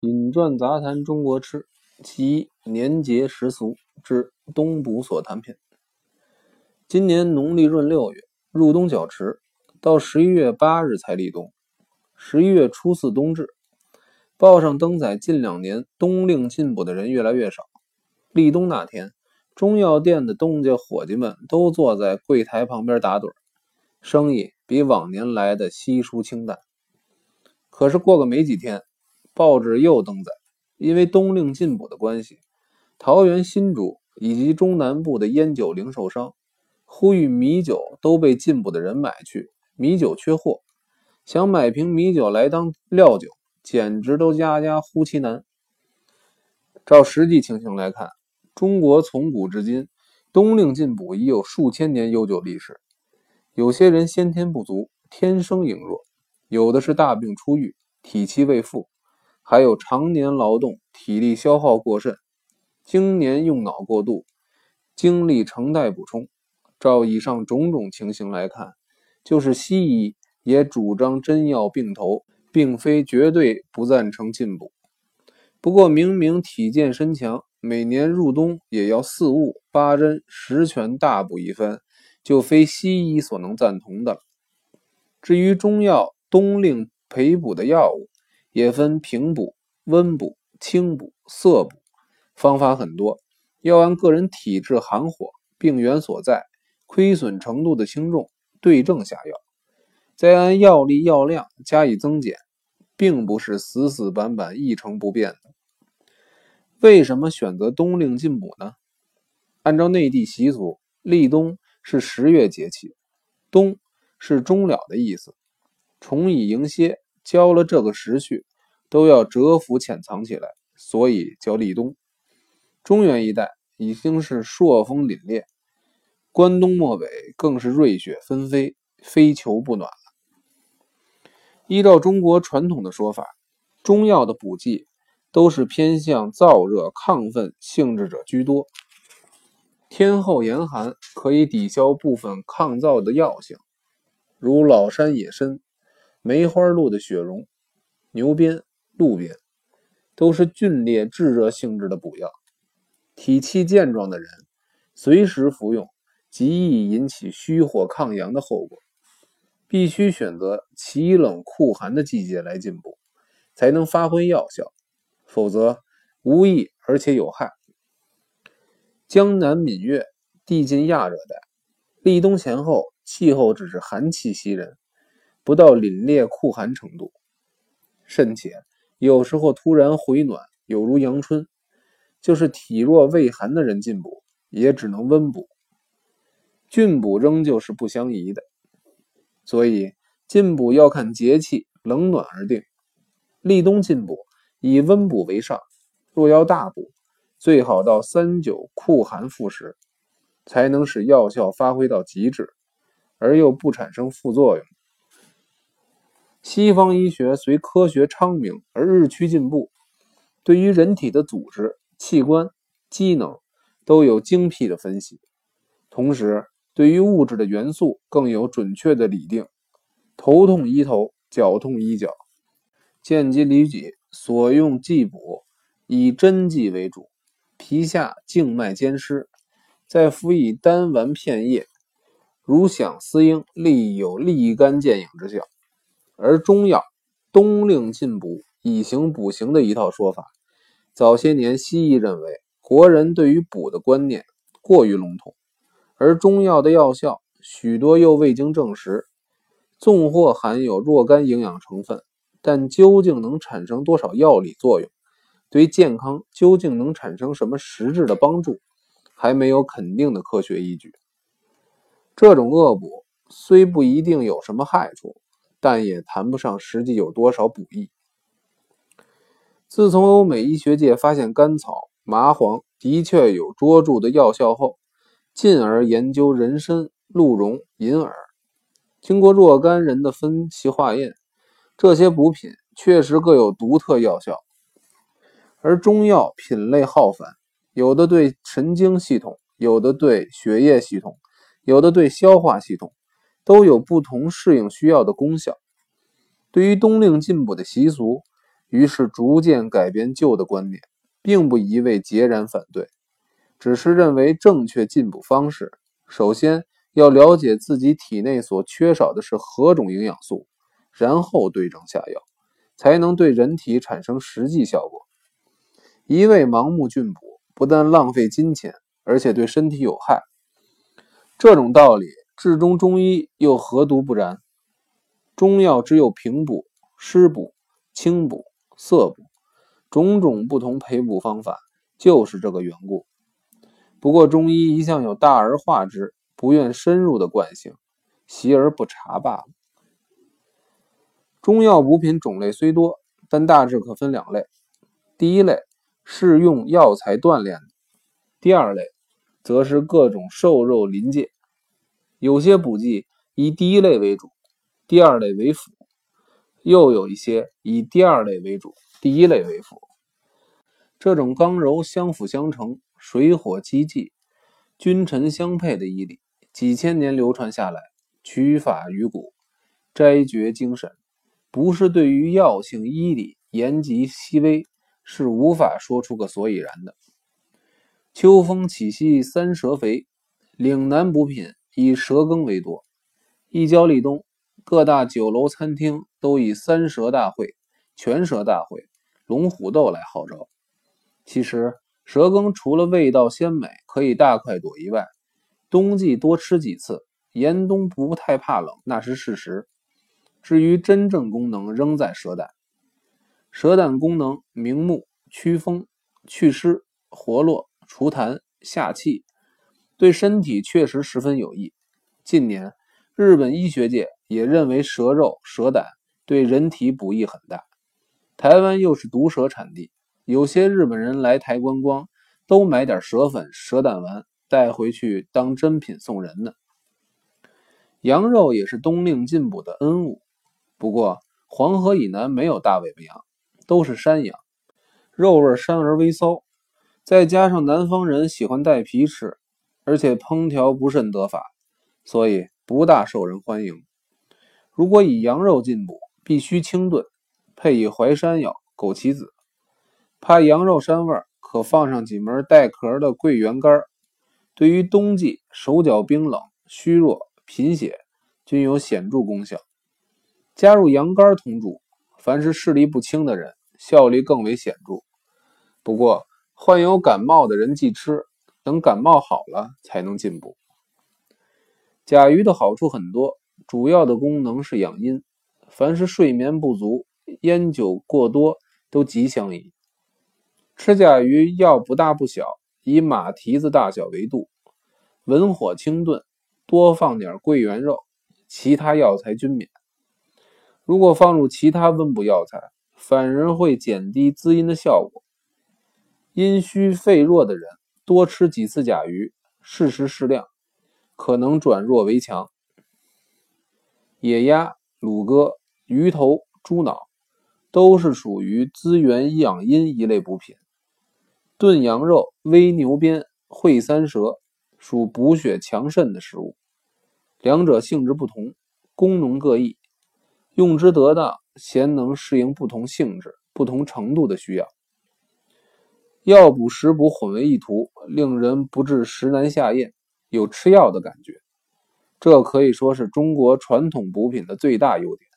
饮馔杂谈中国吃，其年节时俗之冬补所谈篇。今年农历闰六月入冬较迟，到十一月八日才立冬。十一月初四冬至，报上登载近两年冬令进补的人越来越少。立冬那天，中药店的东家伙计们都坐在柜台旁边打盹，生意比往年来的稀疏清淡。可是过个没几天。报纸又登载，因为冬令进补的关系，桃园新竹以及中南部的烟酒零售商呼吁米酒都被进补的人买去，米酒缺货，想买瓶米酒来当料酒，简直都家家呼其难。照实际情形来看，中国从古至今冬令进补已有数千年悠久历史。有些人先天不足，天生羸弱；有的是大病初愈，体气未复。还有常年劳动，体力消耗过甚，经年用脑过度，精力成待补充。照以上种种情形来看，就是西医也主张针药并头，并非绝对不赞成进补。不过明明体健身强，每年入冬也要四物八针十全大补一番，就非西医所能赞同的了。至于中药冬令培补的药物，也分平补、温补、清补、涩补，方法很多，要按个人体质、寒火、病源所在、亏损程度的轻重对症下药，再按药力、药量加以增减，并不是死死板板一成不变的。为什么选择冬令进补呢？按照内地习俗，立冬是十月节气，冬是终了的意思，重以迎歇。交了这个时序，都要蛰伏潜藏起来，所以叫立冬。中原一带已经是朔风凛冽，关东漠北更是瑞雪纷飞，非求不暖了。依照中国传统的说法，中药的补剂都是偏向燥热亢奋性质者居多。天后严寒可以抵消部分抗燥的药性，如老山野参。梅花鹿的雪绒、牛鞭、鹿鞭，都是峻烈炙热性质的补药。体气健壮的人，随时服用，极易引起虚火抗阳的后果。必须选择奇冷酷寒的季节来进补，才能发挥药效，否则无益而且有害。江南闽粤地近亚热带，立冬前后气候只是寒气袭人。不到凛冽酷寒程度，甚且有时候突然回暖，有如阳春。就是体弱胃寒的人进补，也只能温补。峻补仍旧是不相宜的，所以进补要看节气冷暖而定。立冬进补以温补为上，若要大补，最好到三九酷寒复时，才能使药效发挥到极致，而又不产生副作用。西方医学随科学昌明而日趋进步，对于人体的组织、器官、机能都有精辟的分析，同时对于物质的元素更有准确的理定。头痛医头，脚痛医脚，见机理己，所用剂补以针剂为主，皮下静脉兼施，再辅以丹丸片叶，如响丝英，立有立竿见影之效。而中药冬令进补以形补形的一套说法，早些年西医认为国人对于补的观念过于笼统，而中药的药效许多又未经证实，纵或含有若干营养成分，但究竟能产生多少药理作用，对健康究竟能产生什么实质的帮助，还没有肯定的科学依据。这种恶补虽不一定有什么害处。但也谈不上实际有多少补益。自从欧美医学界发现甘草、麻黄的确有卓著的药效后，进而研究人参、鹿茸、银耳，经过若干人的分析化验，这些补品确实各有独特药效。而中药品类浩繁，有的对神经系统，有的对血液系统，有的对消化系统。都有不同适应需要的功效。对于冬令进补的习俗，于是逐渐改变旧的观念，并不一味截然反对，只是认为正确进补方式，首先要了解自己体内所缺少的是何种营养素，然后对症下药，才能对人体产生实际效果。一味盲目进补，不但浪费金钱，而且对身体有害。这种道理，至中中医又何独不然？中药只有平补、湿补、清补。色补，种种不同培补方法，就是这个缘故。不过中医一向有大而化之，不愿深入的惯性，习而不察罢了。中药补品种类虽多，但大致可分两类：第一类是用药材锻炼的；第二类则是各种瘦肉临界。有些补剂以第一类为主，第二类为辅。又有一些以第二类为主，第一类为辅。这种刚柔相辅相成、水火既济、君臣相配的医理，几千年流传下来，取法于古，摘掘精神，不是对于药性医理言及细微，是无法说出个所以然的。秋风起兮三蛇肥，岭南补品以蛇羹为多，一交立冬。各大酒楼餐厅都以三蛇大会、全蛇大会、龙虎斗来号召。其实蛇羹除了味道鲜美，可以大快朵颐外，冬季多吃几次，严冬不太怕冷，那是事实。至于真正功能，仍在蛇胆。蛇胆功能明目、祛风、祛湿、活络、除痰、下气，对身体确实十分有益。近年，日本医学界。也认为蛇肉、蛇胆对人体补益很大。台湾又是毒蛇产地，有些日本人来台观光，都买点蛇粉、蛇胆丸带回去当珍品送人呢。羊肉也是冬令进补的恩物，不过黄河以南没有大尾巴羊，都是山羊，肉味膻而微骚，再加上南方人喜欢带皮吃，而且烹调不甚得法，所以不大受人欢迎。如果以羊肉进补，必须清炖，配以淮山药、枸杞子。怕羊肉膻味，可放上几枚带壳的桂圆干对于冬季手脚冰冷、虚弱、贫血均有显著功效。加入羊肝同煮，凡是视力不清的人，效力更为显著。不过患有感冒的人忌吃，等感冒好了才能进补。甲鱼的好处很多。主要的功能是养阴，凡是睡眠不足、烟酒过多都极相宜。吃甲鱼要不大不小，以马蹄子大小为度，文火清炖，多放点桂圆肉，其他药材均免。如果放入其他温补药材，反而会减低滋阴的效果。阴虚肺弱的人多吃几次甲鱼，适时适量，可能转弱为强。野鸭、乳鸽、鱼头、猪脑都是属于滋元养阴一类补品。炖羊肉、煨牛鞭、烩三蛇属补血强肾的食物，两者性质不同，功能各异，用之得当，咸能适应不同性质、不同程度的需要。药补食补混为一图，令人不至食难下咽，有吃药的感觉。这可以说是中国传统补品的最大优点。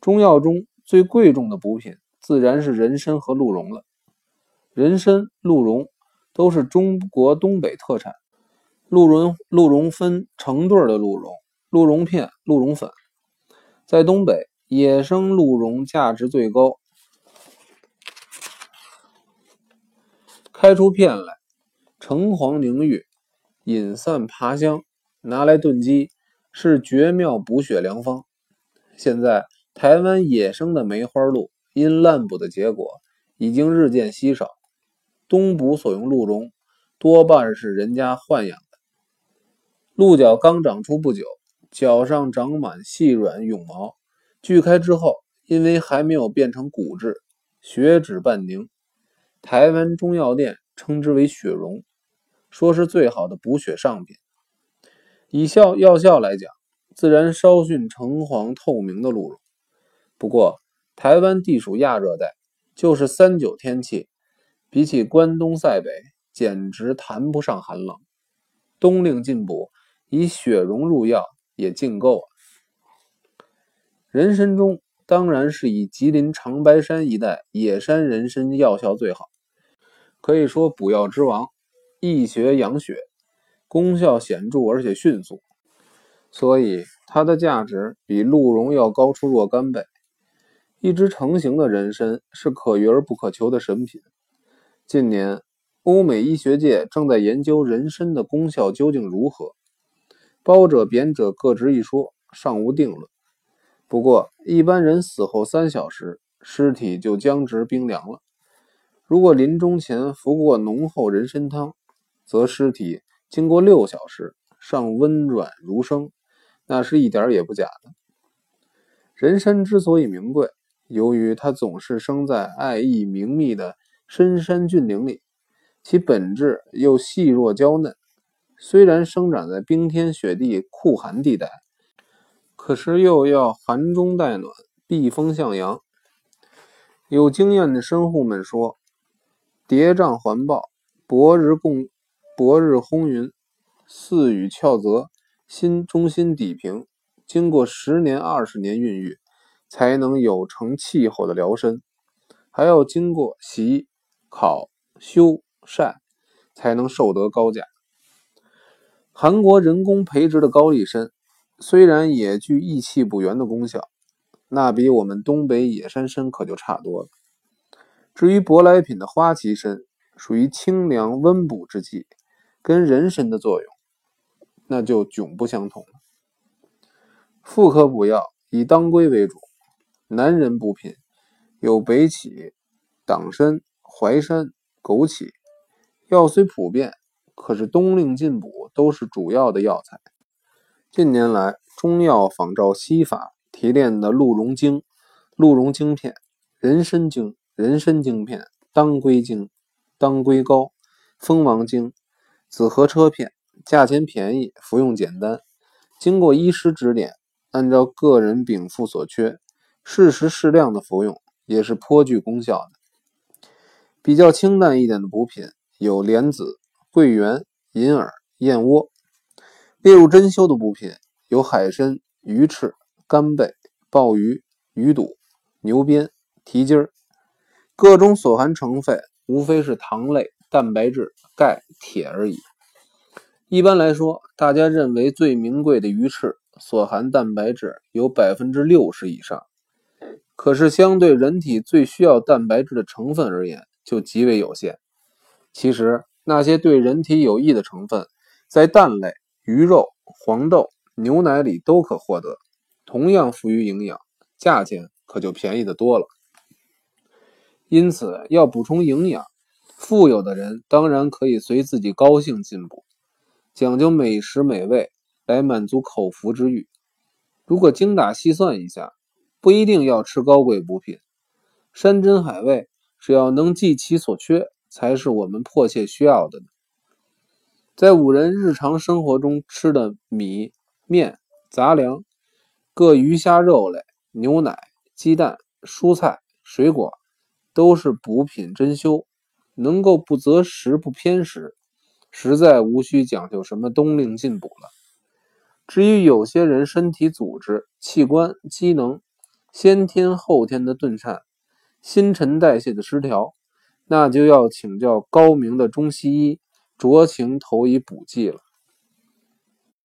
中药中最贵重的补品，自然是人参和鹿茸了。人参、鹿茸都是中国东北特产。鹿茸鹿茸分成对的鹿茸、鹿茸片、鹿茸粉。在东北，野生鹿茸价值最高，开出片来，橙黄凝郁，饮散爬香。拿来炖鸡是绝妙补血良方。现在台湾野生的梅花鹿因滥捕的结果，已经日渐稀少。东捕所用鹿茸多半是人家豢养的。鹿角刚长出不久，角上长满细软绒毛，锯开之后，因为还没有变成骨质，血脂半凝。台湾中药店称之为雪茸，说是最好的补血上品。以效药效来讲，自然稍逊橙黄透明的鹿茸。不过台湾地属亚热带，就是三九天气，比起关东塞北，简直谈不上寒冷。冬令进补，以雪绒入药也尽够啊。人参中当然是以吉林长白山一带野山人参药效最好，可以说补药之王，益学养血，功效显著而且迅速，所以它的价值比鹿茸要高出若干倍。一支成型的人参是可遇而不可求的神品。近年，欧美医学界正在研究人参的功效究竟如何，褒者贬者各执一说，尚无定论。不过，一般人死后三小时，尸体就僵直冰凉了。如果临终前服过浓厚人参汤，则尸体经过六小时尚温软如生，那是一点也不假的。人参之所以名贵，由于它总是生在爱意明密的深山峻岭里，其本质又细弱娇嫩，虽然生长在冰天雪地酷寒地带。可是又要寒中带暖，避风向阳。有经验的生户们说：“叠嶂环抱，薄日共，薄日轰云，似雨翘泽，心中心底平。经过十年、二十年孕育，才能有成气候的辽身，还要经过洗、烤、修、晒，才能受得高价。韩国人工培植的高丽参。”虽然也具益气补元的功效，那比我们东北野山参可就差多了。至于舶来品的花旗参，属于清凉温补之剂，跟人参的作用那就迥不相同。妇科补药以当归为主，男人补品有北芪、党参、淮山、枸杞。药虽普遍，可是冬令进补都是主要的药材。近年来，中药仿照西法提炼的鹿茸精、鹿茸精片、人参精、人参精片、当归精、当归膏、蜂王精、紫河车片，价钱便宜，服用简单。经过医师指点，按照个人禀赋所缺，适时适量的服用，也是颇具功效的。比较清淡一点的补品有莲子、桂圆、银耳、燕窝。列入珍馐的补品有海参、鱼翅、干贝、鲍鱼、鱼肚、牛鞭、蹄筋儿，各中所含成分无非是糖类、蛋白质、钙、铁而已。一般来说，大家认为最名贵的鱼翅所含蛋白质有百分之六十以上，可是相对人体最需要蛋白质的成分而言，就极为有限。其实那些对人体有益的成分，在蛋类。鱼肉、黄豆、牛奶里都可获得，同样富于营养，价钱可就便宜的多了。因此，要补充营养，富有的人当然可以随自己高兴进补，讲究美食美味来满足口腹之欲。如果精打细算一下，不一定要吃高贵补品，山珍海味只要能济其所缺，才是我们迫切需要的。在五人日常生活中吃的米面杂粮，各鱼虾肉类、牛奶、鸡蛋、蔬菜、水果，都是补品珍馐，能够不择食不偏食，实在无需讲究什么冬令进补了。至于有些人身体组织、器官机能先天后天的顿颤，新陈代谢的失调，那就要请教高明的中西医。酌情投以补剂了。